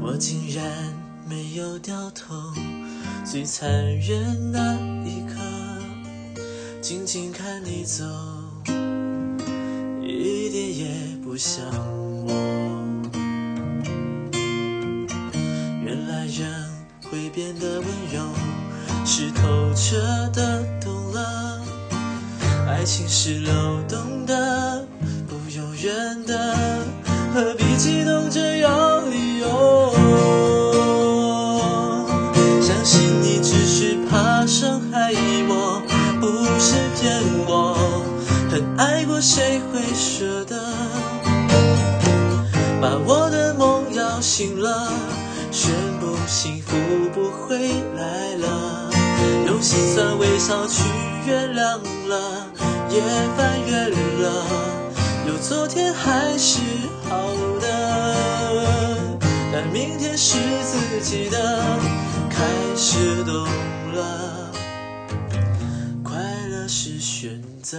我竟然没有掉头，最残忍那一刻，静静看你走，一点也不像我。原来人会变得温柔，是透彻的懂了，爱情是流动的，不由人的，何必激动着要理由？相信你只是怕伤害我，不是骗我。很爱过谁会舍得？把我的梦摇醒了，宣布幸福不回来了。用心酸微笑去原谅了，也翻越了，有昨天还是好的。但明天是自己的，开始懂了，快乐是选择。